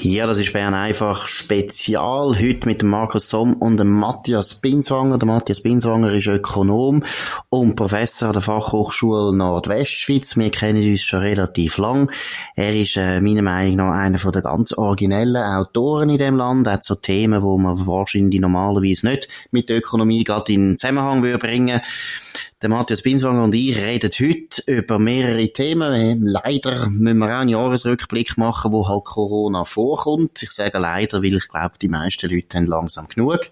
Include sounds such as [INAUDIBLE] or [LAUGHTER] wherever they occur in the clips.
Ja, das ist Bern einfach Spezial. Heute mit dem Markus Somm und dem Matthias Binswanger. Der Matthias Binswanger ist Ökonom und Professor der Fachhochschule Nordwestschweiz. Wir kennen uns schon relativ lang. Er ist äh, meiner Meinung nach einer der ganz originellen Autoren in dem Land. Er hat so Themen, wo man wahrscheinlich normalerweise nicht mit der Ökonomie gerade in Zusammenhang würde bringen der Matthias Binswanger und ich reden heute über mehrere Themen. Leider müssen wir auch einen Jahresrückblick machen, wo halt Corona vorkommt. Ich sage leider, weil ich glaube, die meisten Leute haben langsam genug.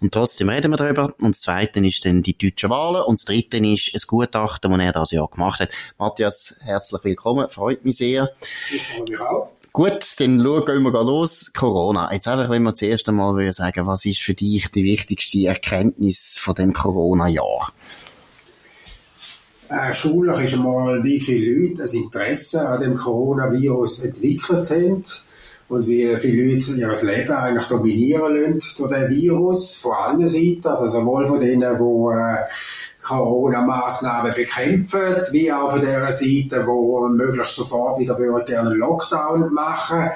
Und trotzdem reden wir darüber. Und das Zweite ist dann die deutschen Wahlen. Und das Dritte ist ein Gutachten, das er das Jahr gemacht hat. Matthias, herzlich willkommen. Freut mich sehr. Ich freue mich auch. Gut, dann schauen wir los. Corona. Jetzt einfach, wenn wir zuerst einmal sagen, was ist für dich die wichtigste Erkenntnis von dem Corona-Jahr? Schuldig ist einmal, wie viele Leute ein Interesse an dem Coronavirus entwickelt haben und wie viele Leute ihr Leben eigentlich dominieren lassen durch den Virus, von allen Seiten, also sowohl von denen, die äh, Corona-Massnahmen bekämpfen, wie auch von der Seite, die möglichst sofort wieder gerne einen Lockdown machen.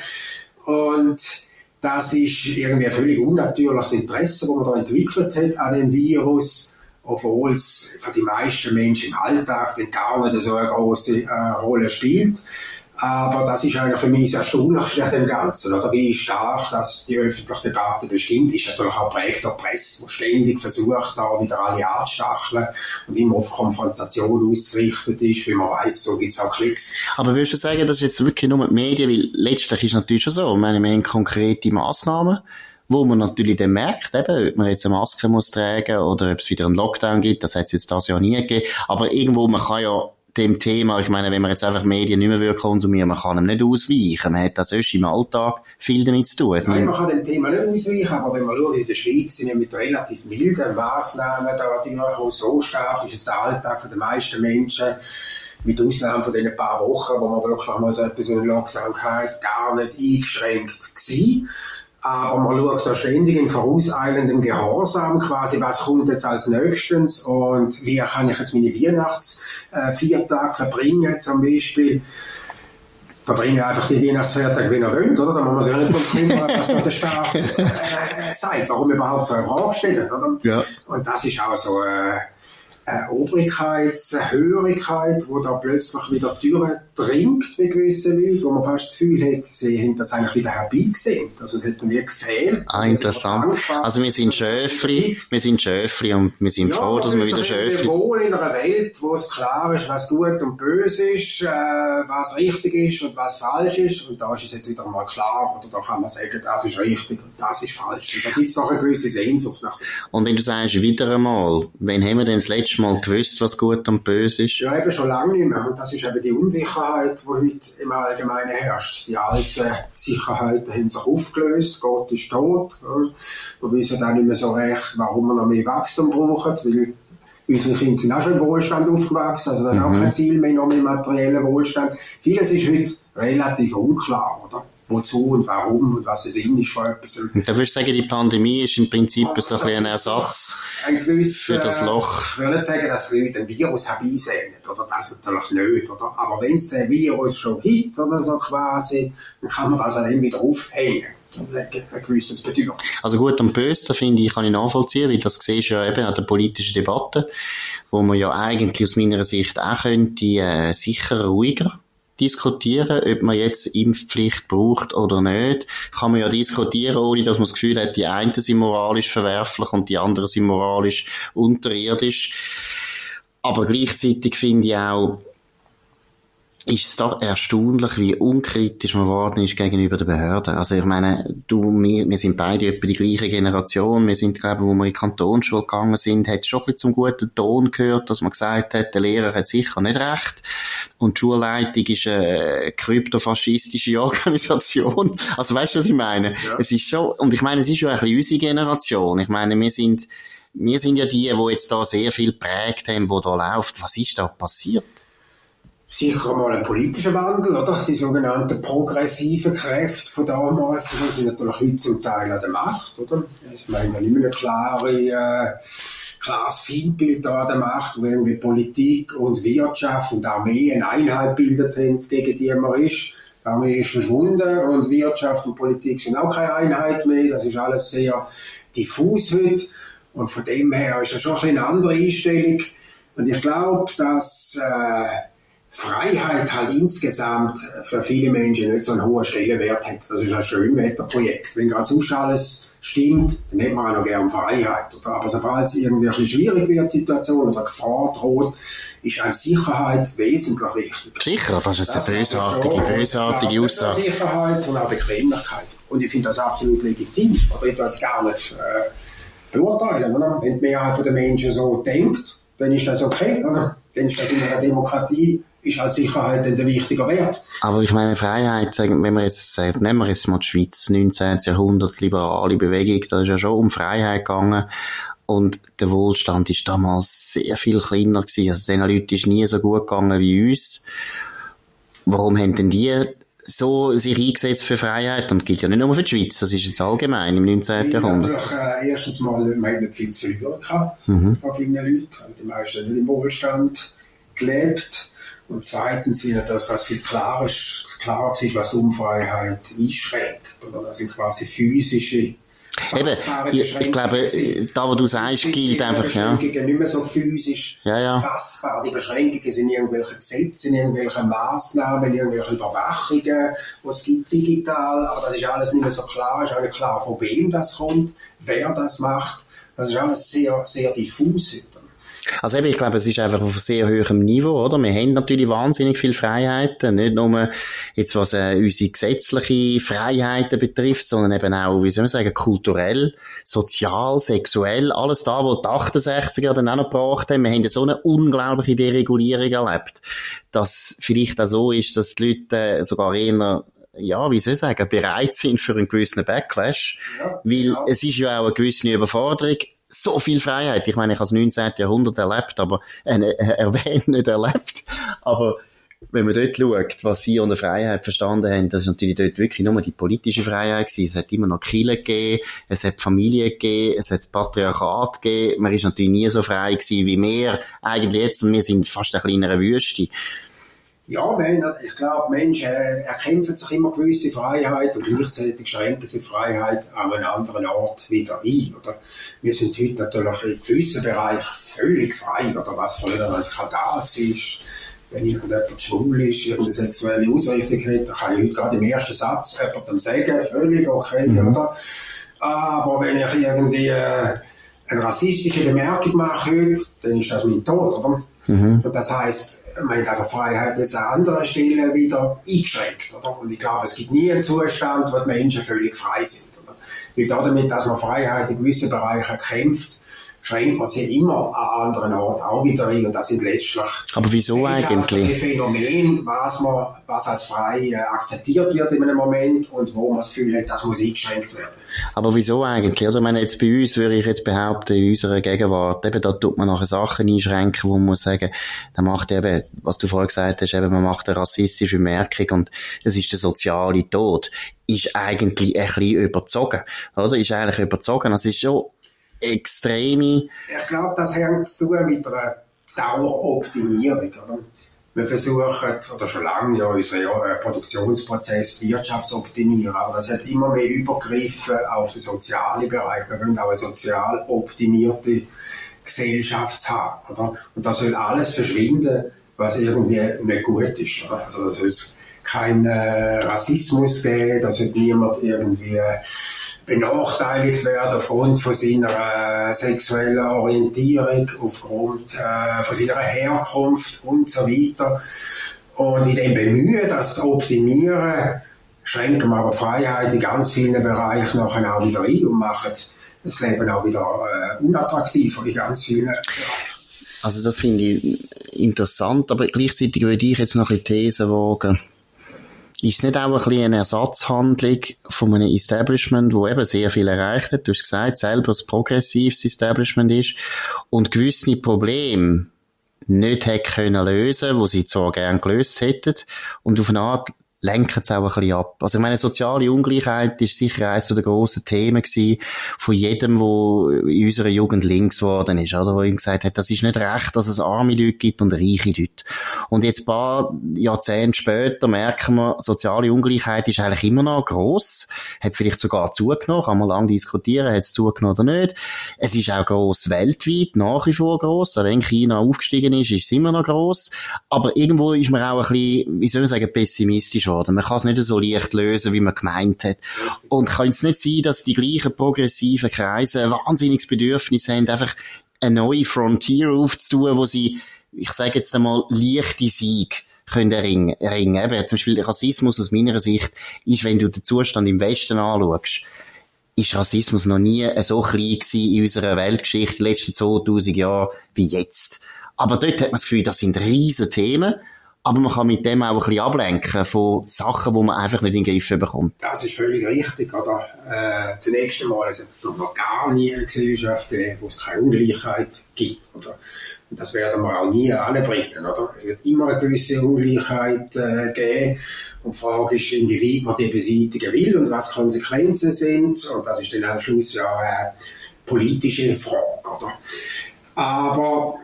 Und das ist irgendwie ein völlig unnatürliches Interesse, das man da entwickelt hat an dem Virus obwohl es für die meisten Menschen im Alltag gar nicht so eine große äh, Rolle spielt. Aber das ist eigentlich für mich das Erstaunlichste an dem Ganzen, oder? Wie stark dass die öffentliche Debatte bestimmt, ist natürlich auch prägt der Presse, die ständig versucht, da wieder alle anzustacheln und immer auf Konfrontation ausgerichtet ist, weil man weiß, so gibt es auch Klicks. Aber würdest du sagen, das ist jetzt wirklich nur die Medien, weil letztlich ist natürlich schon so, wir haben konkrete Massnahmen, wo man natürlich dann merkt, eben, ob man jetzt eine Maske muss tragen oder ob es wieder einen Lockdown gibt, das hat es jetzt das Jahr nie gegeben, aber irgendwo, man kann ja dem Thema, ich meine, wenn man jetzt einfach Medien nicht mehr konsumieren man kann ihm nicht ausweichen, man hat das sonst im Alltag viel damit zu tun. Nein, man kann dem Thema nicht ausweichen, aber wenn man schaut, in der Schweiz sind wir mit relativ milden Massnahmen da durchgekommen, so stark ist es der Alltag den meisten Menschen, mit Ausnahme von den paar Wochen, wo man wirklich mal so etwas wie einen Lockdown hatte, gar nicht eingeschränkt gewesen aber man schaut da ständig in vorauseilendem Gehorsam quasi, was kommt jetzt als nächstes und wie kann ich jetzt meine Weihnachtsviertage verbringen zum Beispiel. Verbringen einfach die Weihnachtsfeiertage, wie er will, oder? Da muss man sich ja nicht darum kümmern, [LAUGHS] was der Staat äh, sagt, warum überhaupt so eine Frage stellen, oder? Ja. Und das ist auch so, äh, eine Obrigkeitshörigkeit, die da plötzlich wieder durchdringt bei gewissen Leuten, wo man fast das Gefühl hat, sie haben das eigentlich wieder herbeigesehen. Also es hat mir gefehlt. Ah, interessant. Also wir sind Schöfli, wir sind Schöfli und wir sind ja, froh, dass wir wieder Schöfli... Wir wohnen in einer Welt, wo es klar ist, was gut und böse ist, äh, was richtig ist und was falsch ist. Und da ist es jetzt wieder mal klar, oder da kann man sagen, das ist richtig und das ist falsch. Und da gibt es doch eine gewisse Sehnsucht nach dem. Und wenn du sagst, wieder einmal, wann haben wir denn das letzte mal gewusst, was gut und böse ist? Ja, eben schon lange nicht mehr. Und das ist eben die Unsicherheit, die heute im Allgemeinen herrscht. Die alten Sicherheiten haben sich aufgelöst. Gott ist tot. Wir wissen auch nicht mehr so recht, warum wir noch mehr Wachstum brauchen, weil unsere Kinder sind auch schon im Wohlstand aufgewachsen, also dann mhm. auch kein Ziel mehr, noch mehr materiellen Wohlstand. Vieles ist heute relativ unklar, oder? Wozu und warum und was ist von etwas. Und da würdest du sagen, die Pandemie ist im Prinzip so ein, ein Ersatz ein gewisser, für das Loch? Ich will nicht sagen, dass die Leute ein Virus herbeisehnen, oder das natürlich nicht, oder? Aber wenn es den Virus schon gibt, oder so quasi, dann kann man das dann wieder aufhängen gewisses. Also gut und böse, finde ich, kann ich nachvollziehen, weil das siehst du ja eben an der politischen Debatte, wo man ja eigentlich aus meiner Sicht auch könnte, äh, sicher ruhiger diskutieren, ob man jetzt Impfpflicht braucht oder nicht. Kann man ja diskutieren, ohne dass man das Gefühl hat, die einen sind moralisch verwerflich und die anderen sind moralisch unterirdisch. Aber gleichzeitig finde ich auch, ist es doch erstaunlich, wie unkritisch man geworden ist gegenüber den Behörden. Also ich meine, du, wir, wir sind beide etwa die gleiche Generation. Wir sind, glaube wo wir in die Kantonsschule gegangen sind, hat es schon ein bisschen zum guten Ton gehört, dass man gesagt hat, der Lehrer hat sicher nicht recht. Und die Schulleitung ist eine kryptofaschistische [LAUGHS] Organisation. Also weißt du, was ich meine? Ja. Es ist schon, und ich meine, es ist ja ein bisschen unsere Generation. Ich meine, wir sind, wir sind ja die, die jetzt da sehr viel prägt haben, wo da läuft. Was ist da passiert? Sicher mal ein politischer Wandel, oder? Die sogenannten progressiven Kräfte von damals, die sind natürlich heute zum Teil an der Macht, oder? Ich meine, nicht mehr eine klare, äh, klares Feindbild da an der Macht, wo irgendwie Politik und Wirtschaft und Armee eine Einheit bildet haben, gegen die man ist. Die Armee ist verschwunden und Wirtschaft und Politik sind auch keine Einheit mehr. Das ist alles sehr diffus heute. Und von dem her ist das schon ein eine andere Einstellung. Und ich glaube, dass äh, Freiheit halt insgesamt für viele Menschen nicht so einen hohen Stellenwert hat. Das ist ein Schönwetterprojekt. Wenn gerade sonst alles stimmt, dann hätte man auch noch gerne Freiheit. Oder? Aber sobald es irgendwie ein schwierig wird, Situation oder Gefahr droht, ist eine Sicherheit wesentlich wichtig. Sicher, das ist jetzt eine bösartige, bösartige Aussage. Sicherheit, sondern auch Bequemlichkeit. Und ich finde das absolut legitim. Aber ich das gar nicht äh, beurteilen. Oder? Wenn die Mehrheit der Menschen so denkt, dann ist das okay. Oder? Dann ist das in einer Demokratie ist halt Sicherheit ein wichtiger Wert. Aber ich meine, Freiheit, wenn man jetzt sagt, nehmen wir jetzt mal die Schweiz, 19. Jahrhundert, liberale Bewegung, da ist ja schon um Freiheit gegangen. Und der Wohlstand ist damals sehr viel kleiner gewesen. Also den Leuten ist nie so gut gegangen wie uns. Warum haben denn die so sich eingesetzt für Freiheit und gilt ja nicht nur für die Schweiz, das ist jetzt allgemein im 19. Jahrhundert. Natürlich, äh, erstens mal, man hat nicht viel zu verlieren gehabt mhm. von vielen Leuten. Die meisten nicht im Wohlstand gelebt. Und zweitens wird das, was viel klarer ist, klarer ist, was die Unfreiheit einschränkt. Oder das sind quasi physische Eben, ich, ich, glaube, da, wo du sagst, gilt einfach, ja. Die Beschränkungen nicht mehr so physisch ja, ja. fassbar. Die Beschränkungen sind irgendwelche Gesetze, irgendwelche Maßnahmen, irgendwelche Überwachungen, die es gibt digital. Aber das ist alles nicht mehr so klar. Es ist auch nicht klar, von wem das kommt, wer das macht. Das ist alles sehr, sehr diffus. Also eben, ich glaube, es ist einfach auf sehr hohem Niveau, oder? Wir haben natürlich wahnsinnig viel Freiheiten, nicht nur jetzt was äh, unsere gesetzliche Freiheiten betrifft, sondern eben auch, wie soll man sagen, kulturell, sozial, sexuell, alles da, wo die 68er dann auch noch gebracht haben. Wir haben so eine unglaubliche Deregulierung erlebt, dass vielleicht auch so ist, dass die Leute äh, sogar eher ja, wie soll ich sagen, bereit sind für einen gewissen Backlash. Ja, weil ja. es ist ja auch eine gewisse Überforderung so viel Freiheit. Ich meine, ich habe das 19. Jahrhundert erlebt, aber äh, äh, erwähnt nicht erlebt. Aber wenn man dort schaut, was sie unter Freiheit verstanden haben, das ist natürlich dort wirklich nur die politische Freiheit gewesen. Es hat immer noch Kirche gegeben, es hat Familie gegeben, es hat das Patriarchat gegeben. Man ist natürlich nie so frei gewesen wie wir eigentlich jetzt und wir sind fast ein kleiner Wüste. Ja, nein, ich glaube, Menschen äh, erkämpfen sich immer gewisse Freiheit und gleichzeitig schränken sie die Freiheit an einem anderen Ort wieder ein. Oder? Wir sind heute natürlich in gewissen Bereichen völlig frei, oder was früher ein Skandal war. Wenn irgendjemand schwul ist, irgendeine sexuelle Ausrichtung hat, dann kann ich heute gerade im ersten Satz jemandem sagen, völlig okay, mhm. oder? Aber wenn ich irgendwie äh, eine rassistische Bemerkung mache heute, dann ist das mein Tod, oder? Mhm. Und das heißt, man hat einfach Freiheit jetzt an anderer Stelle wieder eingeschränkt, oder? Und ich glaube, es gibt nie einen Zustand, wo die Menschen völlig frei sind, oder? Weil damit, dass man Freiheit in gewissen Bereichen kämpft, schränkt man sie immer an anderen Orten auch wieder ein und das sind letztlich Aber wieso eigentlich? Phänomen, was man, was als frei äh, akzeptiert wird in einem Moment und wo man das Gefühl hat, das muss eingeschränkt werden. Aber wieso eigentlich? Oder ich meine, jetzt bei uns würde ich jetzt behaupten, in unserer Gegenwart, eben da tut man nachher Sachen einschränken, wo man muss sagen, da macht eben, was du vorher gesagt hast, eben man macht eine rassistische Bemerkung und das ist der soziale Tod ist eigentlich ein bisschen überzogen, oder? Ist eigentlich überzogen. Das ist schon extreme. Ich glaube, das hängt zu mit einer Daueroptimierung. Wir versuchen, oder schon lange, ja, unseren ja, Produktionsprozess, Wirtschaft zu optimieren, aber das hat immer mehr übergriffen auf den sozialen Bereich. Wir wollen auch eine sozial optimierte Gesellschaft haben. Oder? Und da soll alles verschwinden, was irgendwie nicht gut ist. Oder? Also da soll es keinen äh, Rassismus geben, da sollte niemand irgendwie benachteiligt werden aufgrund von seiner äh, sexuellen Orientierung, aufgrund äh, von seiner Herkunft und so weiter. Und in dem Bemühen, das zu optimieren, schränken wir aber Freiheit in ganz vielen Bereichen nachher auch wieder ein und machen das Leben auch wieder äh, unattraktiver in ganz vielen Bereichen. Also das finde ich interessant, aber gleichzeitig würde ich jetzt noch ein bisschen These wagen ist es nicht auch ein bisschen eine Ersatzhandlung von einem Establishment, wo eben sehr viel erreicht hat? Du hast gesagt, selber ein progressives Establishment ist und gewisse Probleme nicht hätte können lösen, wo sie zwar gern gelöst hätten. Und auf eine Art lenken es auch ein bisschen ab. Also ich meine, soziale Ungleichheit ist sicher eines der grossen Themen gewesen, von jedem, wo in unserer Jugend links geworden ist, oder? Wo ihm gesagt hat, das ist nicht recht, dass es arme Leute gibt und reiche Leute. Und jetzt ein paar Jahrzehnte später merken wir, soziale Ungleichheit ist eigentlich immer noch gross, hat vielleicht sogar zugenommen, kann man lange diskutieren, hat es zugenommen oder nicht. Es ist auch gross weltweit, nach wie vor gross, auch wenn China aufgestiegen ist, ist es immer noch gross. Aber irgendwo ist man auch ein bisschen, wie soll man sagen, pessimistisch worden. Man kann es nicht so leicht lösen, wie man gemeint hat. Und kann es nicht sein, dass die gleichen progressiven Kreise ein wahnsinniges Bedürfnis haben, einfach eine neue Frontier aufzutun, wo sie, ich sage jetzt einmal, leichte Sieg können erringen. Eben, zum Beispiel Rassismus aus meiner Sicht ist, wenn du den Zustand im Westen anschaust, ist Rassismus noch nie so klein gewesen in unserer Weltgeschichte, die letzten 2000 Jahre, wie jetzt. Aber dort hat man das Gefühl, das sind riesen Themen aber man kann mit dem auch ein bisschen ablenken von Sachen, die man einfach nicht in den Griff bekommt. Das ist völlig richtig, oder? Äh, zunächst einmal, es hat noch gar nie eine Gesellschaft wo es keine Ungleichheit gibt, oder? Und das werden wir auch nie anbringen, oder? Es wird immer eine gewisse Ungleichheit äh, geben. Und die Frage ist, inwieweit man die beseitigen will und was Konsequenzen sind. Und das ist dann am Schluss ja eine politische Frage, oder? Aber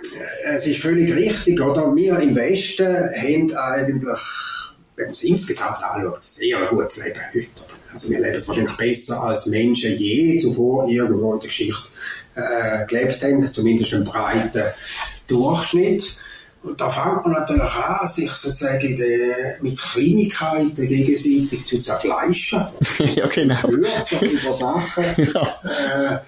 äh, es ist völlig richtig, oder? Wir im Westen haben eigentlich, wenn man es insgesamt anschaut, sehr ein gutes Leben heute. Also wir leben wahrscheinlich besser als Menschen je zuvor irgendwo in der Geschichte äh, gelebt haben, zumindest einen breiten Durchschnitt. Und da fängt man natürlich an, sich sozusagen de, mit Kleinigkeiten gegenseitig zu zerfleischen. [LAUGHS] ja, genau. Hört so über Sachen. [LAUGHS] ja. Äh,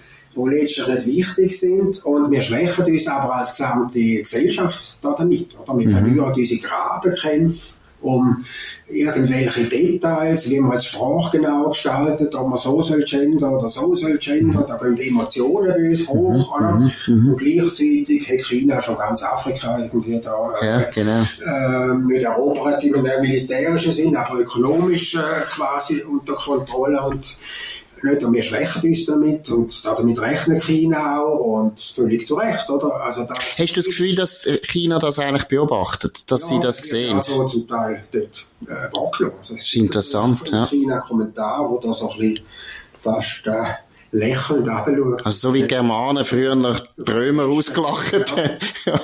letztlich nicht wichtig sind. Und wir schwächen uns aber als gesamte Gesellschaft damit. Oder? Wir mhm. verlieren unsere Grabenkämpfe um irgendwelche Details, wie man die Sprache genau gestaltet, ob man so soll gendern oder so soll gendern, da gehen die Emotionen bei uns hoch, mhm. mhm. Mhm. und gleichzeitig hat China schon ganz Afrika irgendwie da äh, ja, genau. äh, nicht erobert im militärischen Sinn, aber ökonomisch äh, quasi unter Kontrolle und nicht und wir schwächen uns damit und damit rechnet China auch und völlig zu Recht, oder? Also das Hast du das Gefühl, dass äh, China das eigentlich beobachtet, dass ja, sie das sehen? Also zum Teil dort äh, wahrgenommen. Also das ist interessant, ja. China-Kommentar, wo das so ein bisschen fast äh, lächelnd anschaut. Also so wie Germanen früher nach Römer ausgelacht haben. [LAUGHS] Ja.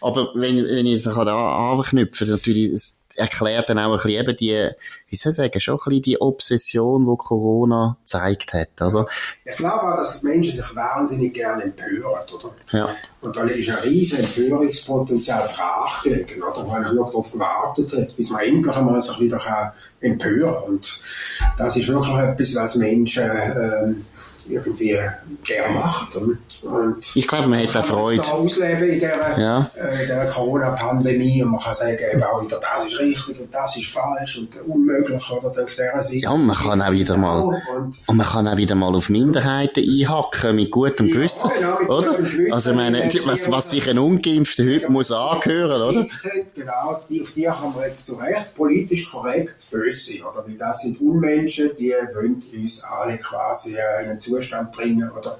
Aber wenn, wenn ich da anknüpfe, natürlich erklärt dann auch ein bisschen eben die, wie soll ich sagen, schon ein bisschen die Obsession, die Corona gezeigt hat, oder? Ich glaube auch, dass die Menschen sich wahnsinnig gerne empören, oder? Ja. Und da ist ein riesen Empörungspotenzial brachgelegen, oder? Weil ich noch darauf gewartet hat, bis man endlich einmal sich wieder empören kann. Und das ist wirklich etwas, was Menschen, ähm, irgendwie gerne macht. Und ich glaube, man hat auch Freude. ausleben in dieser, ja. äh, dieser Corona-Pandemie und man kann sagen, eben auch wieder, das ist richtig und das ist falsch und unmöglich oder auf dieser Seite. Ja, und man kann auch wieder mal, und, und man kann auch wieder mal auf Minderheiten einhacken mit gutem Gewissen, ja, genau, oder? Gewissen, also, ich meine, was, was sich ein Ungeimpfter heute muss angehören, oder? Genau, die, auf die kann man jetzt zu Recht politisch korrekt böse sein, oder? Weil das sind Unmenschen, die wollen uns alle quasi in einen Zustand bringen, oder?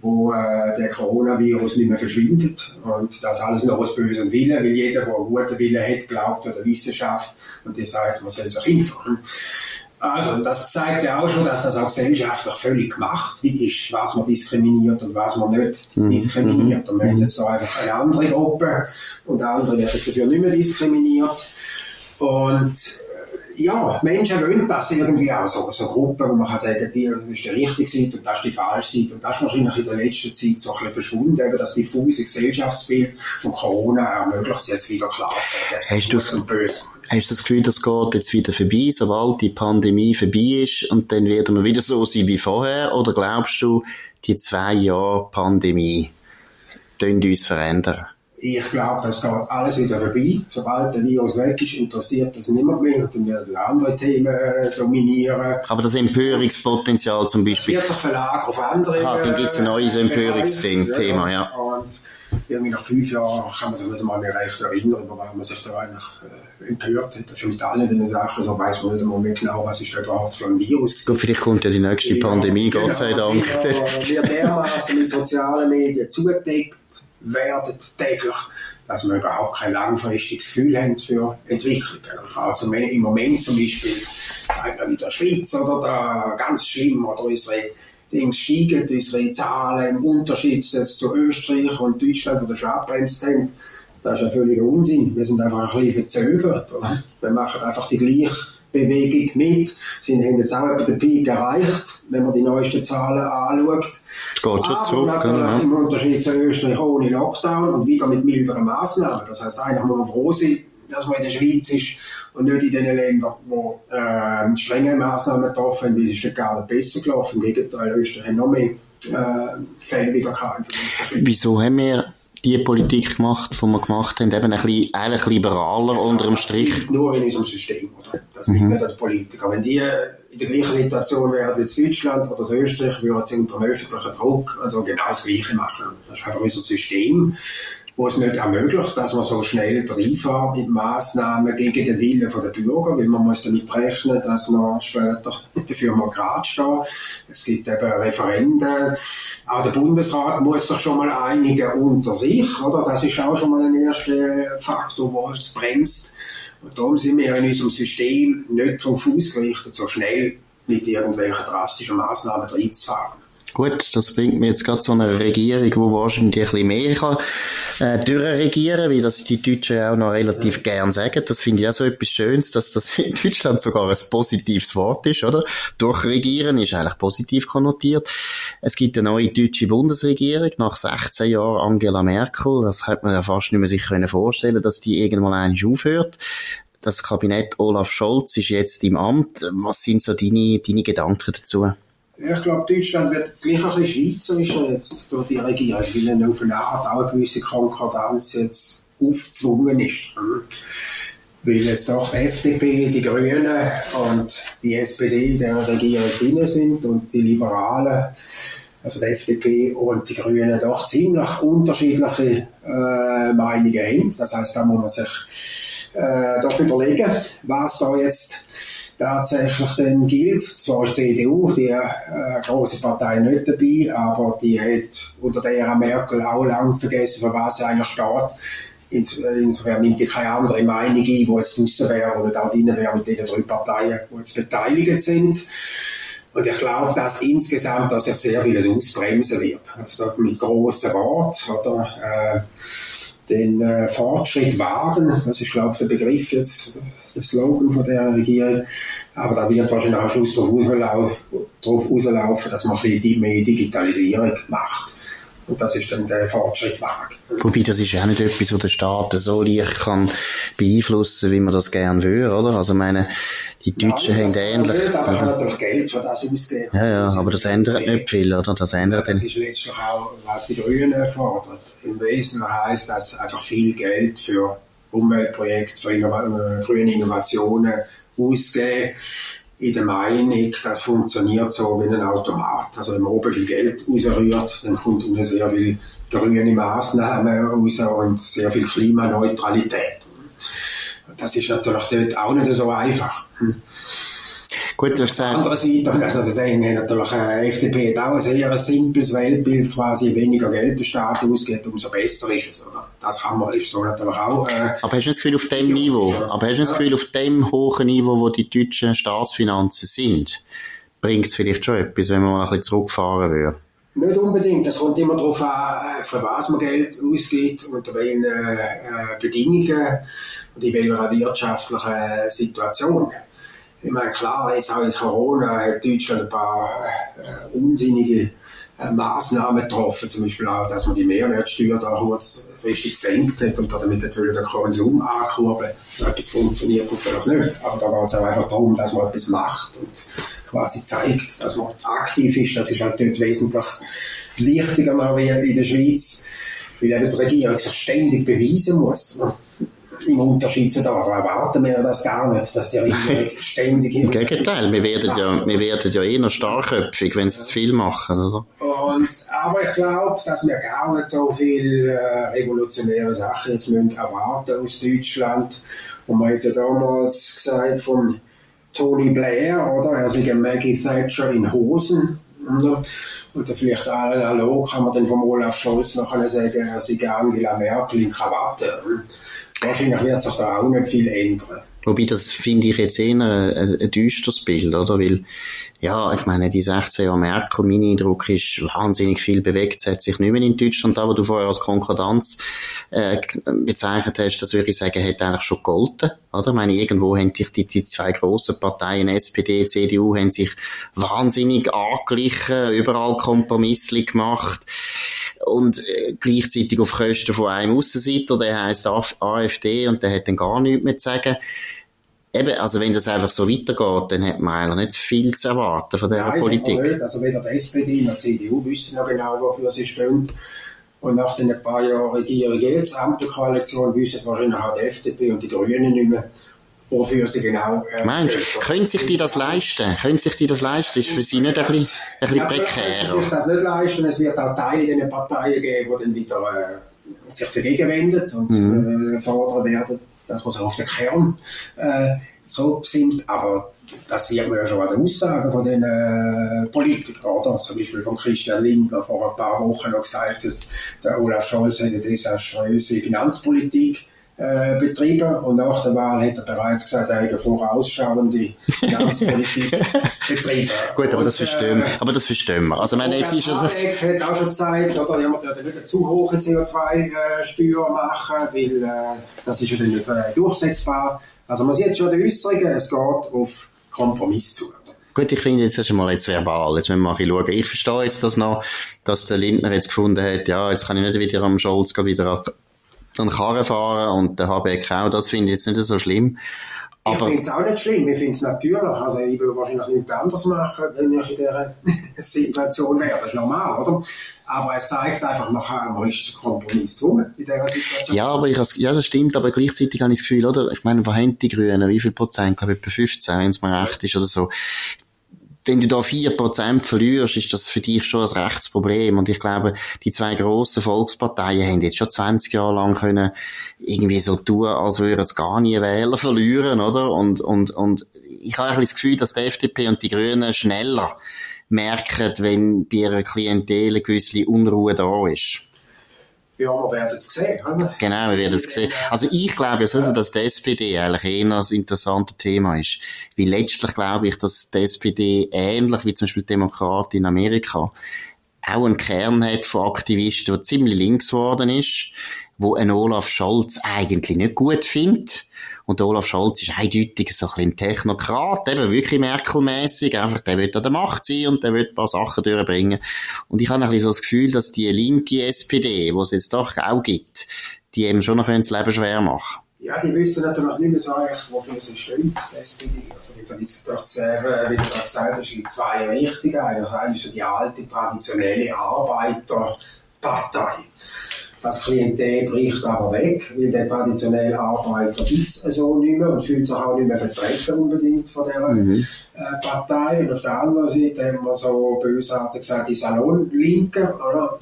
wo äh, der Coronavirus nicht mehr verschwindet und das alles nur aus bösem Willen, weil jeder, der einen guten Willen hat, glaubt an der Wissenschaft und die sagt, man soll sich impfen. Also, das zeigt ja auch schon, dass das auch gesellschaftlich völlig gemacht ist, was man diskriminiert und was man nicht mhm. diskriminiert. Und wir haben jetzt so einfach eine andere Gruppe und andere werden dafür nicht mehr diskriminiert. Und ja, Menschen wollen das irgendwie auch, so, so Gruppen, wo man kann sagen, die, das ist die richtige Seite und das ist die falsche Seite. Und das ist wahrscheinlich in der letzten Zeit so ein bisschen verschwunden, eben das diffuse Gesellschaftsbild von Corona ermöglicht es jetzt wieder klar zu sagen, hast du und böse. Hast du das Gefühl, das geht jetzt wieder vorbei, sobald die Pandemie vorbei ist und dann werden wir wieder so sein wie vorher? Oder glaubst du, die zwei Jahre Pandemie tun uns verändern? Ich glaube, das geht alles wieder vorbei. Sobald der Virus weg ist, interessiert das niemand mehr. Und dann werden andere Themen äh, dominieren. Aber das Empörungspotenzial zum Beispiel. Es wird sich verlagern auf andere. Ah, dann gibt es ein neues äh, Empörungsthema, ja. Und irgendwie nach fünf Jahren kann man sich nicht einmal mehr recht erinnern, warum man sich da eigentlich äh, empört hat. Schon mit allen diesen Sachen, so weiß man nicht einmal mehr genau, was ist da überhaupt für ein Virus. Gut, vielleicht kommt ja die nächste ja, Pandemie, Gott sei genau. Dank. Wir dermaßen mit sozialen Medien zugedeckt werden täglich, dass wir überhaupt kein langfristiges Gefühl haben für Entwicklungen. Also im Moment zum Beispiel, sagen wir wieder Schweiz oder da ganz schlimm oder unsere Dinge steigen, unsere Zahlen im Unterschied zu Österreich und Deutschland, wo der schon abbremst haben. Das ist ja völliger Unsinn. Wir sind einfach ein bisschen verzögert. Oder? Wir machen einfach die gleiche Bewegung mit. Sie haben jetzt auch etwa den Peak erreicht, wenn man die neuesten Zahlen anschaut. Es geht schon zurück. Genau. im Unterschied zu Österreich ohne Lockdown und wieder mit milderen Maßnahmen. Das heißt, eigentlich muss man froh sein, dass man in der Schweiz ist und nicht in den Ländern, wo äh, strenge Maßnahmen getroffen haben, wie es ist gar nicht besser gelaufen. Im Gegenteil, Österreich hat noch mehr äh, Fälle wieder gehabt. Wieso haben wir die Politik gemacht, die wir gemacht haben, eben ein bisschen, eigentlich liberaler ja, unter dem Strich. Nur in unserem System, oder? Das liegt mhm. nicht an den Politikern. Wenn die in der gleichen Situation wären wie in Deutschland oder Österreich, würden sie unter einem öffentlichen Druck also genau das Gleiche machen. Das ist einfach unser System wo es nicht ermöglicht, dass man so schnell reinfährt mit Massnahmen gegen den Willen der Bürger, weil man muss damit rechnen, dass man später [LAUGHS] dafür mal gerade stehen. Es gibt eben Referenden. Auch der Bundesrat muss sich schon mal einigen unter sich, oder? Das ist auch schon mal ein erster Faktor, der es bremst. Und darum sind wir in unserem System nicht darauf ausgerichtet, so schnell mit irgendwelchen drastischen Maßnahmen reinzufahren. Gut, das bringt mir jetzt gerade so eine Regierung, die wahrscheinlich ein bisschen mehr kann, äh, durchregieren, wie das die Deutschen auch noch relativ gern sagen. Das finde ich auch so etwas Schönes, dass das in Deutschland sogar ein positives Wort ist, oder? Durchregieren ist eigentlich positiv konnotiert. Es gibt eine neue deutsche Bundesregierung nach 16 Jahren Angela Merkel. Das hätte man ja fast nicht mehr sich vorstellen dass die irgendwann eigentlich aufhört das Kabinett Olaf Scholz ist jetzt im Amt. Was sind so deine, deine Gedanken dazu? Ich glaube, Deutschland wird gleich ein bisschen schweizerischer jetzt durch die Regierung, weil auf eine Art auch eine gewisse Konkordanz jetzt aufgezwungen ist. Weil jetzt auch die FDP, die Grünen und die SPD in der Regierung drin sind und die Liberalen, also die FDP und die Grünen doch ziemlich unterschiedliche äh, Meinungen haben. Das heißt, da muss man sich äh, doch überlegen, was da jetzt tatsächlich dann gilt. Zwar ist die CDU, die äh, große Partei, nicht dabei, aber die hat unter der Merkel auch lange vergessen, für was sie eigentlich steht. Insofern nimmt die keine andere Meinung ein, die jetzt draussen wäre oder da drin wäre mit den drei Parteien, die jetzt beteiligt sind. Und ich glaube, dass insgesamt dass sich sehr vieles ausbremsen wird. Also mit grossen Worten oder äh, den äh, Fortschritt wagen. Das ist, glaube ich, der Begriff jetzt, der Slogan von der Regierung. Aber da wird wahrscheinlich am Schluss darauf rauslaufen, darauf rauslaufen dass man ein bisschen mehr Digitalisierung macht. Und das ist dann der Fortschritt wagen. Wobei, das ist ja auch nicht etwas, was der Staat so leicht kann beeinflussen, wie man das gerne will, oder? Also, meine, die Deutschen ja, haben ähnlich. Nicht, aber ich habe natürlich Geld für das ausgeben. Ja, ja, aber das ändert nicht viel, oder? Das ändert ja, Das ist letztlich auch, was die Grünen fordern. Im Wesentlichen heisst das einfach viel Geld für Umweltprojekte, für Innova äh, grüne Innovationen ausgeben. In der Meinung, das funktioniert so wie ein Automat. Also wenn man oben viel Geld rausrührt, dann kommt unten sehr viel grüne Maßnahmen raus und sehr viel Klimaneutralität das ist natürlich dort auch nicht so einfach. Hm. Gut, du hast gesagt. Andererseits, also das haben natürlich, äh, FDP hat auch ein sehr simples Weltbild, quasi weniger Geld der Staat ausgeht, umso besser ist es, oder? Das kann man, ist so natürlich auch, äh, Aber hast du das Gefühl, auf dem Niveau, aber hast du das Gefühl, auf dem hohen Niveau, wo die deutschen Staatsfinanzen sind, bringt es vielleicht schon etwas, wenn man mal ein bisschen zurückfahren würde? Nicht unbedingt. Es kommt immer darauf an, für was man Geld ausgibt, unter welchen äh, Bedingungen und in welcher wirtschaftlichen Situation. Ich meine, klar, jetzt auch in Corona hat Deutschland ein paar äh, unsinnige äh, Maßnahmen getroffen, zum Beispiel auch, dass man die Mehrwertsteuer da kurzfristig gesenkt hat und damit natürlich den Konsum ankurbeln. So etwas funktioniert natürlich nicht, aber da geht es auch einfach darum, dass man etwas macht und quasi zeigt, dass man aktiv ist. Das ist halt dort wesentlich wichtiger noch wie in der Schweiz, weil eben die Regierung sich ständig beweisen muss. Im Unterschied zu da erwarten wir das gar nicht, dass die Regierung ständig... Im Gegenteil, wir werden ja, wir werden ja eher starkköpfig, wenn sie zu viel machen, oder? Und, aber ich glaube, dass wir gar nicht so viel äh, revolutionäre Sachen jetzt müssen erwarten aus Deutschland. Und man hat ja damals gesagt, von Tony Blair, oder? Er sei Maggie Thatcher in Hosen. Oder? Und vielleicht analog kann man dann vom Olaf Scholz noch sagen, er sei Angela Merkel in Krawatte. Wahrscheinlich wird sich da auch nicht viel ändern. Wobei, das finde ich jetzt eher ein, ein, ein düsteres Bild, oder? Weil, ja, ich meine, die 16 Jahre Merkel, mein Eindruck ist, wahnsinnig viel bewegt, hat sich nicht mehr in Deutschland, da, wo du vorher als Konkordanz äh, bezeichnet hast, das würde ich sagen, hat eigentlich schon gegolten, oder? Ich meine, irgendwo haben sich die, die zwei grossen Parteien, SPD, CDU, haben sich wahnsinnig angeglichen, überall Kompromisse gemacht und äh, gleichzeitig auf Kosten von einem Aussenseiter, der heisst AfD und der hat dann gar nichts mehr zu sagen eben, also wenn das einfach so weitergeht, dann hat man eigentlich nicht viel zu erwarten von dieser Nein, Politik. Nicht. Also weder die SPD noch die CDU wissen noch genau, wofür sie stehen. Und nach den paar Jahren Regierung jetzt, Ampelkoalition, wissen wahrscheinlich auch die FDP und die Grünen nicht mehr, wofür sie genau äh, Meinst du, können sich die das leisten? Können sich die das leisten? Ist für sie nicht ein bisschen, ein bisschen prekär? Können sich das nicht leisten. Es wird auch Teile in den Parteien geben, die dann wieder äh, sich dagegen wenden und mhm. äh, fordern werden dass man sich auf den Kern äh, zurückbesinnt. Aber das sieht man ja schon an den Aussagen von den äh, Politikern, oder? Zum Beispiel von Christian Lindner vor ein paar Wochen noch gesagt hat, der Olaf Scholz hätte desaströse Finanzpolitik äh, betrieben und nach der Wahl hat er bereits gesagt, er hätte vorausschauende [LAUGHS] Finanzpolitik betrieben. Gut, aber das verstehen wir. Äh, aber das verstehen wir. Also, meine, jetzt ist das... hat auch schon gesagt, oder, ja, man sollte nicht eine zu hohe CO2-Steuer machen, weil äh, das ist ja dann nicht äh, durchsetzbar. Also man sieht schon die Äußerungen, es geht auf Kompromiss zu. Gut, ich finde, jetzt ist mal jetzt verbal. Jetzt müssen wir mal schauen. Ich verstehe jetzt das noch, dass der Lindner jetzt gefunden hat, ja, jetzt kann ich nicht wieder am Scholz wieder dann Karren fahren und der Habeck auch, das finde ich jetzt nicht so schlimm. Aber ich finde es auch nicht schlimm, ich finde es natürlich. Also ich würde wahrscheinlich nichts anderes machen, wenn ich in dieser [LAUGHS] Situation wäre. Das ist normal, oder? Aber es zeigt einfach, man ist zu Kompromiss in dieser Situation. Ja, aber ich, ja, das stimmt, aber gleichzeitig habe ich das Gefühl, oder? Ich meine, wo haben die Grünen? Wie viel Prozent? Ich glaube, etwa 15, wenn es mir recht ist oder so wenn du da vier Prozent verlierst, ist das für dich schon ein Rechtsproblem. Und ich glaube, die zwei grossen Volksparteien haben jetzt schon 20 Jahre lang können irgendwie so tun, als würden sie gar nie Wähler verlieren, oder? Und, und, und ich habe ein das Gefühl, dass die FDP und die Grünen schneller merken, wenn bei ihrer Klientel eine gewisse Unruhe da ist. Ja, wir werden es sehen. Oder? Genau, wir werden es sehen. Also ich glaube ja sowieso, dass die SPD eigentlich eher ein interessantes Thema ist. Weil letztlich glaube ich, dass die SPD ähnlich wie zum Beispiel Demokraten in Amerika auch einen Kern hat von Aktivisten, der ziemlich links geworden ist, wo ein Olaf Scholz eigentlich nicht gut findet und Olaf Scholz ist eindeutig so ein bisschen Technokrat, eben wirklich Merkel-mässig, einfach, der will an der Macht sein und der will ein paar Sachen durchbringen. Und ich habe ein bisschen so das Gefühl, dass die linke SPD, die es jetzt doch auch gibt, die eben schon noch das Leben schwer machen ja, die wissen natürlich nicht mehr so recht, wofür sie stehen, die SPD. Oder jetzt durch wie du gerade gesagt hast, es gibt zwei Richtungen. Eine ist so die alte, traditionelle Arbeiterpartei. Das Klientel bricht aber weg, weil der traditionelle Arbeiter gibt es so nicht mehr und fühlt sich auch nicht mehr vertreten unbedingt von dieser mhm. äh, Partei. Und auf der anderen Seite haben wir so bösartig gesagt, die Salonlinken, oder?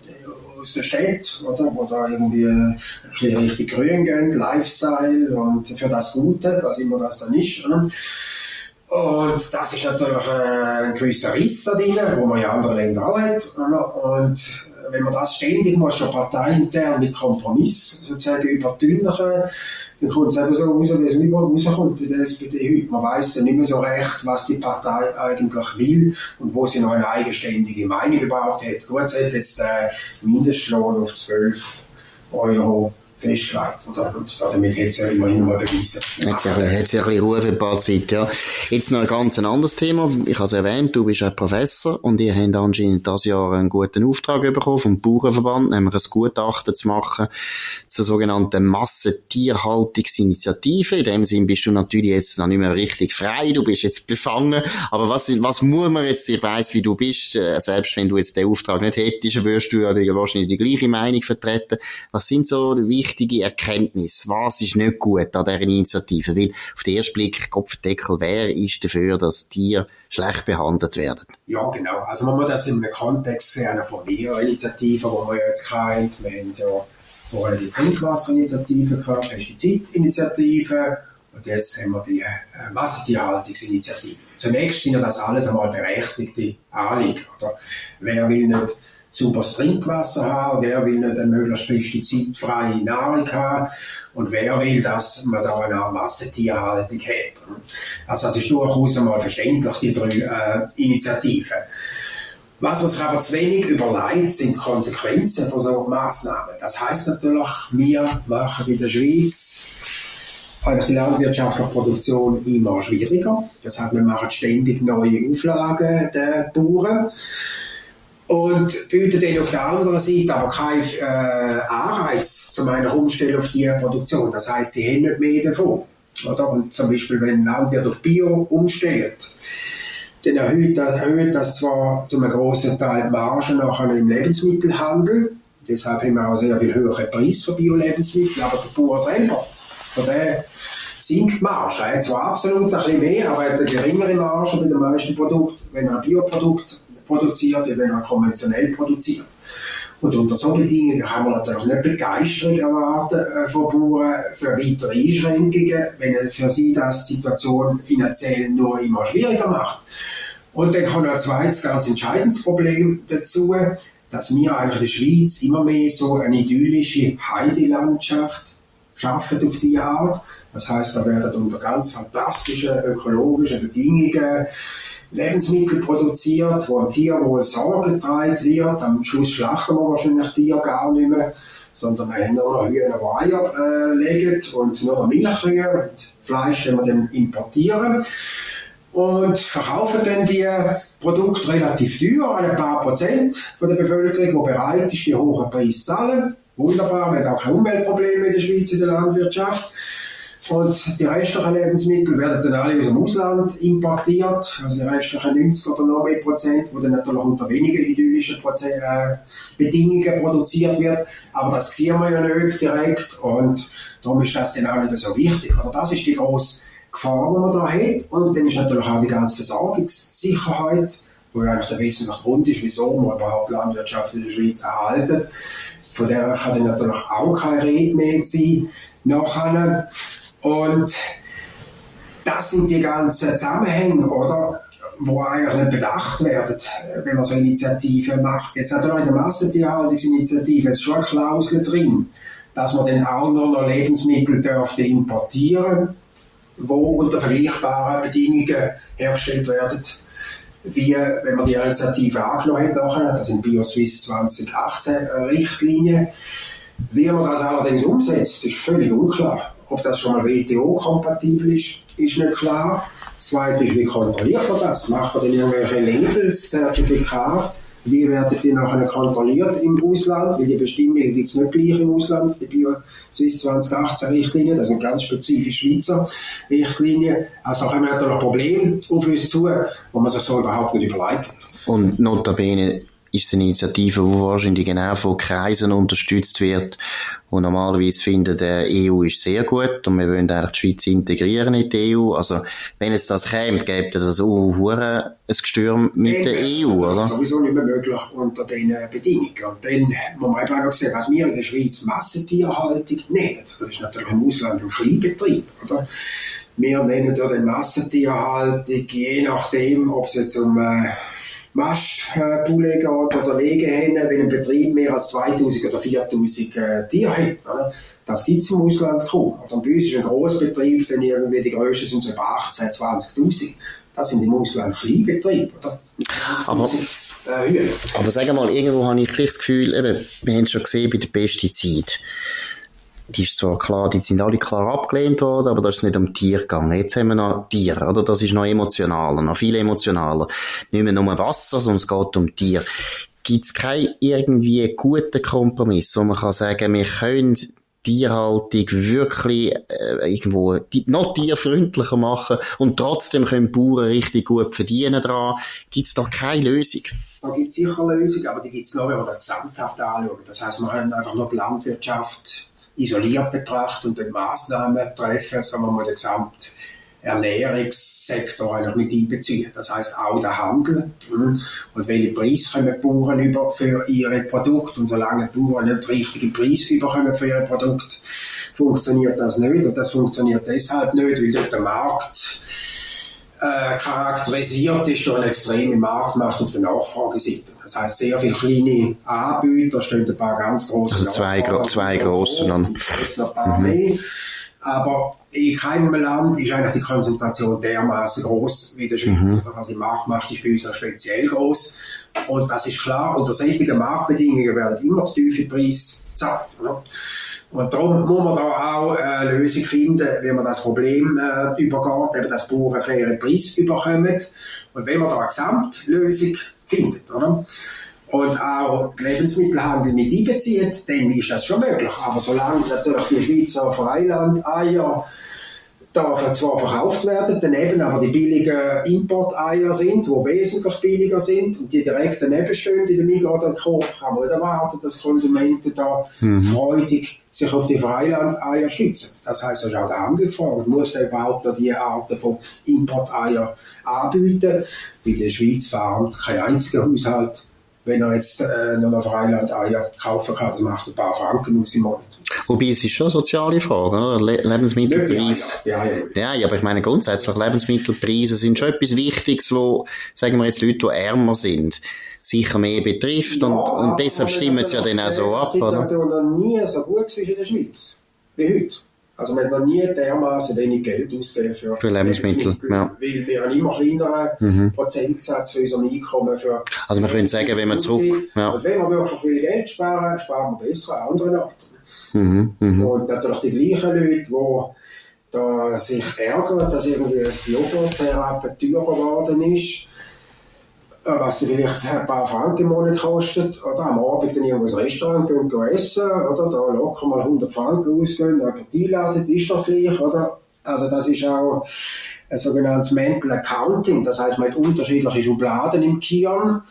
aus der Stadt, oder? Wo da irgendwie ein bisschen richtig grün gehen, Lifestyle und für das Gute, was immer das dann ist, oder? Und das ist natürlich ein gewisser Riss da drin, wo man ja andere Länder auch hat, oder? Und wenn man das ständig mal schon parteiintern mit Kompromiss sozusagen übertünchen, dann kommt es eben so raus, wie es überall rauskommt in der SPD heute. Man weiß dann nicht mehr so recht, was die Partei eigentlich will und wo sie noch eine eigenständige Meinung überhaupt hat. Gut, sie hat jetzt den Mindestlohn auf 12 Euro festgelegt. Oder? Und damit hat sie ja immerhin mal bewiesen. Hat ja, hat sie ein bisschen Ruhe für ein paar Zeit, ja. Jetzt noch ein ganz anderes Thema. Ich habe es erwähnt, du bist ein Professor und ihr habt anscheinend dieses Jahr einen guten Auftrag bekommen vom Bauernverband, nämlich ein Gutachten zu machen zur sogenannten Massentierhaltungsinitiative. In dem Sinn bist du natürlich jetzt noch nicht mehr richtig frei, du bist jetzt befangen. Aber was, was muss man jetzt, ich weiss, wie du bist, äh, selbst wenn du jetzt den Auftrag nicht hättest, wirst du ja wahrscheinlich die gleiche Meinung vertreten. Was sind so die wichtige Erkenntnis. Was ist nicht gut an dieser Initiative? Weil auf den ersten Blick, Kopfdeckel, wer ist dafür, dass Tiere schlecht behandelt werden? Ja, genau. Also man muss das in einem Kontext sehen, einer von mehreren Initiativen, die wir jetzt kennt. Wir haben ja vorher die Trinkwasserinitiative gehabt, Pestizidinitiative, Und jetzt haben wir die äh, Massentierhaltungsinitiative. Zunächst sind das alles einmal berechtigte Anliegen. Oder? Wer will nicht sauberes Trinkwasser haben, wer will nicht eine möglichst pestizidfreie Nahrung haben und wer will, dass man da eine Massentierhaltung hat. Also das ist durchaus einmal verständlich, die drei äh, Initiativen. Was man sich aber zu wenig überlegt, sind die Konsequenzen von solchen Massnahmen. Das heißt natürlich, wir machen in der Schweiz eigentlich die landwirtschaftliche Produktion immer schwieriger. Das heißt, wir machen ständig neue Auflagen der Bauern und bieten dann auf der anderen Seite aber keinen äh, Anreiz zu einer Umstellung auf die Produktion. Das heißt, sie haben nicht mehr davon. Oder? Und zum Beispiel, wenn ein Landwirt auf Bio umstellt, dann erhöht, erhöht das zwar zu einem grossen Teil die Marge nachher im Lebensmittelhandel, deshalb haben wir auch sehr viel höhere Preis für Bio-Lebensmittel, aber der Bauer selber, für den sinkt die Marge. Er hat zwar absolut ein bisschen mehr, aber er hat eine geringere Marge bei den meisten Produkten, wenn er ein Bioprodukt produziert, wenn er konventionell produziert. Und unter solchen Bedingungen kann man natürlich nicht Begeisterung erwarten äh, von Bauern für weitere Einschränkungen, wenn für sie das die Situation finanziell nur immer schwieriger macht. Und dann kommt ein zweites ganz entscheidendes Problem dazu, dass wir eigentlich in der Schweiz immer mehr so eine idyllische Heidelandschaft schaffen auf die Art. Das heißt, da werden unter ganz fantastischen ökologischen Bedingungen Lebensmittel produziert, wo am Tierwohl Sorge getragen wird. Am Schluss schlachten wir wahrscheinlich Tier gar nicht mehr, sondern wir haben nur noch Hühner, die Eier äh, legen und nur noch Milchkühe und Fleisch, den wir dann importieren. Und verkaufen dann die Produkte relativ teuer an ein paar Prozent von der Bevölkerung, die bereit ist, die hohen Preise zu zahlen. Wunderbar, wir haben auch keine Umweltprobleme in der Schweiz in der Landwirtschaft. Und die restlichen Lebensmittel werden dann alle aus dem Ausland importiert, also die restlichen 90 oder noch mehr Prozent, wo dann natürlich unter weniger idyllischen Proze äh, Bedingungen produziert wird. Aber das sehen wir ja nicht direkt und darum ist das dann auch nicht so wichtig. Oder das ist die grosse Gefahr, die man da hat. Und dann ist natürlich auch die ganze Versorgungssicherheit, wo eigentlich der wesentliche Grund ist, wieso man überhaupt Landwirtschaft in der Schweiz erhalten. Von der kann dann natürlich auch keine Rede mehr sein. Nachher und das sind die ganzen Zusammenhänge, oder? wo eigentlich nicht bedacht werden, wenn man so Initiativen macht. Jetzt hat er in der Massentierhaltungsinitiative schon eine Klausel drin, dass man dann auch nur noch Lebensmittel dürfte importieren, wo unter vergleichbaren Bedingungen hergestellt werden, wie wenn man die Initiative angenommen hat nachher, das sind BioSwiss 2018 Richtlinien. Wie man das allerdings umsetzt, ist völlig unklar. Ob das schon mal WTO-kompatibel ist, ist nicht klar. Das Zweite ist, wie kontrolliert man das? Macht man denn irgendwelche Labels, Zertifikate? Wie werden die nachher kontrolliert im Ausland? Weil die Bestimmungen gibt es nicht gleich im Ausland. Die Bio Swiss 2018 Richtlinien, das sind ganz spezifisch Schweizer Richtlinien. Also da kommen natürlich Probleme auf uns zu, wo man sich so überhaupt nicht überlegt hat. Und notabene ist es eine Initiative, die wahrscheinlich genau von Kreisen unterstützt wird, die normalerweise finden, der EU ist sehr gut und wir wollen eigentlich die Schweiz integrieren in die EU. Also, wenn es das käme, gäbe das auch ein Gestürm mit der EU, oder? Das ist sowieso nicht mehr möglich unter diesen Bedingungen. Und dann muss man einfach noch sehen, was wir in der Schweiz Massentierhaltung nennen. Das ist natürlich im Ausland ein Kleinbetrieb, oder? Wir nennen ja die Massentierhaltung, je nachdem, ob es jetzt um äh, Mastpullen geht oder Legehennen, wenn ein Betrieb mehr als 2000 oder 4000 äh, Tiere hat. Oder? Das gibt es im Ausland kaum. Oder bei uns ist ein Großbetrieb, dann irgendwie die grössten sind so etwa 18, 20.000. Das sind im Ausland Kleinbetriebe. Oder? Aber, äh, aber sag mal, irgendwo habe ich gleich das Gefühl, eben, wir haben es schon gesehen bei den Pestiziden die ist zwar klar, die sind alle klar abgelehnt worden, aber da ist es nicht um Tier gegangen. Jetzt haben wir noch Tiere, oder? Das ist noch emotionaler, noch viel emotionaler. Nicht mehr nur Wasser, sondern es geht um Tier. Gibt es keinen irgendwie guten Kompromiss, wo man kann sagen, wir können Tierhaltung wirklich äh, irgendwo noch tierfreundlicher machen und trotzdem können Bauern richtig gut verdienen dran. Gibt es da keine Lösung? Da gibt es sicher Lösungen, aber die gibt es nur, wenn man das gesamthaft anschaut. Das heißt, man kann einfach nur die Landwirtschaft isoliert betrachten und dann Maßnahmen treffen, sagen wir den gesamten Ernährungssektor eigentlich mit einbeziehen. Das heißt auch der Handel. Hm. Und welche Preis kommen die Bauern über für ihre Produkte? Und solange die Bauern nicht den richtigen Preis bekommen für ihre Produkte, funktioniert das nicht. Und das funktioniert deshalb nicht, weil dort der Markt äh, charakterisiert ist durch eine extreme Marktmacht auf der Nachfrageseite. Das heißt, sehr viele kleine Anbieter, stehen ein paar ganz große also zwei, gro zwei große dann. Jetzt noch ein paar mhm. mehr. Aber in keinem Land ist eigentlich die Konzentration dermaßen groß wie der Schweiz. Mhm. Also die Marktmacht ist bei uns noch speziell groß. Und das ist klar, unter solchen Marktbedingungen werden immer zu tiefe Preise gezahlt. Oder? Und darum muss man da auch eine Lösung finden, wie man das Problem äh, übergeht, eben dass Bauern einen fairen Preis überkommen. Und wenn man da eine Gesamtlösung findet, oder? Und auch den Lebensmittelhandel mit einbezieht, dann ist das schon möglich. Aber solange natürlich die Schweizer Freiland-Eier da zwar verkauft werden, daneben aber die billigen Importeier sind, die wesentlich billiger sind und die direkt daneben stehen in der Migros Coop, kann man nicht erwarten, dass Konsumenten da mhm. freudig sich auf die Freilandeier stützen. Das heißt, da ist auch der Handel gefragt, muss der überhaupt noch diese Arten von Importeier anbieten? Bei der Schweiz verarmt kein einziger Haushalt, wenn er jetzt äh, noch Freilandeier kaufen kann, das macht ein paar Franken aus im Monat. Wobei es ist schon eine soziale Frage, oder? Le Lebensmittelpreis. Ja, ja, ja, ja, aber ich meine grundsätzlich Lebensmittelpreise sind schon etwas Wichtiges, wo, sagen wir jetzt Leute, die ärmer sind, sicher mehr betrifft und, und deshalb stimmen sie ja dann auch so ab, oder? Die Situation noch nie so gut in der Schweiz wie heute. Also man hat noch nie dermaßen wenig Geld ausgegeben für, für Lebensmittel. Lebensmittel ja. Weil wir haben immer kleineren mhm. Prozentsatz für unser Einkommen. Für also man könnte sagen, wenn man zurück... Ja. Und wenn wir wirklich viel Geld sparen, sparen wir besser an anderen Orten. Mhm, mh. Und natürlich die gleichen Leute, die da sich ärgern, dass irgendwie das Joghurt sehr teurer geworden ist, was sie vielleicht ein paar Franken im Monat kostet, oder am Abend dann irgendwo ins Restaurant gehen, gehen essen, oder? Da locker mal 100 Franken ausgehen, jemand einladen, ist das gleich, oder? Also das ist auch ein sogenanntes Mental Accounting, das heißt man hat unterschiedliche Schubladen im Kion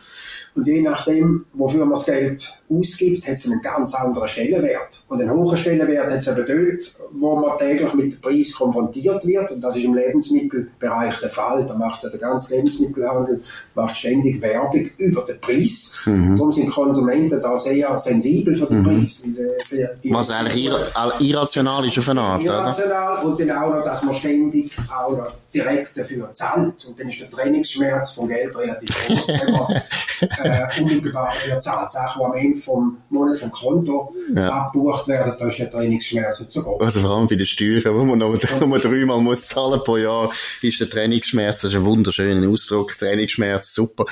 und je nachdem, wofür man das Geld ausgibt, hat es einen ganz anderen Stellenwert. Und einen hohen Stellenwert hat es eben dort, wo man täglich mit dem Preis konfrontiert wird. Und das ist im Lebensmittelbereich der Fall. Da macht ja der ganze Lebensmittelhandel macht ständig Werbung über den Preis. Mhm. Darum sind Konsumenten da sehr sensibel für den mhm. Preis. Sehr, Was eigentlich ir irrational ist auf eine Art, Irrational. Oder? Und dann auch noch, dass man ständig auch noch direkt dafür zahlt. Und dann ist der Trainingsschmerz vom Geld relativ groß, wenn man äh, unmittelbar dafür zahlt. Sachen, die am Ende vom Monat vom Konto ja. abgebucht werden, da ist der Trainingsschmerz nicht so groß. Also vor allem bei den Steuern, wo man noch, wo man dreimal muss zahlen pro Jahr, ist der Trainingsschmerz, das ist ein wunderschöner Ausdruck, Trainingsschmerz, super.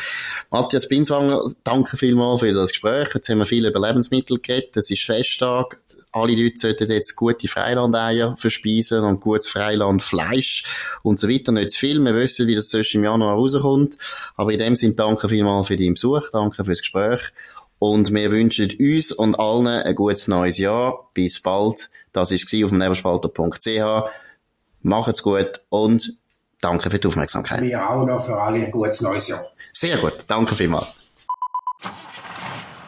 Matthias Binswanger, danke vielmals für das Gespräch. Jetzt haben wir viel über Lebensmittel geredet, es ist Festtag, alle Leute sollten jetzt gute Freilandeier verspeisen und gutes Freilandfleisch und so weiter. Nicht zu viel. Wir wissen, wie das sonst im Januar rauskommt. Aber in dem Sinne danke vielmals für deinen Besuch. Danke fürs Gespräch. Und wir wünschen uns und allen ein gutes neues Jahr. Bis bald. Das war auf dem neberspalter.ch. Macht's gut und danke für die Aufmerksamkeit. Wir auch noch für alle ein gutes neues Jahr. Sehr gut. Danke vielmals.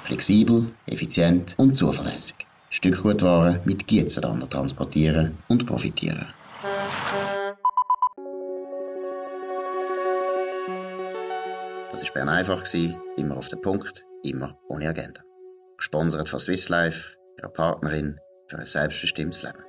Flexibel, effizient und zuverlässig. Stückgutware mit Gietzenlander transportieren und profitieren. Das war Bern einfach, immer auf den Punkt, immer ohne Agenda. Gesponsert von Swiss Life, ihrer Partnerin für ein selbstbestimmtes Leben.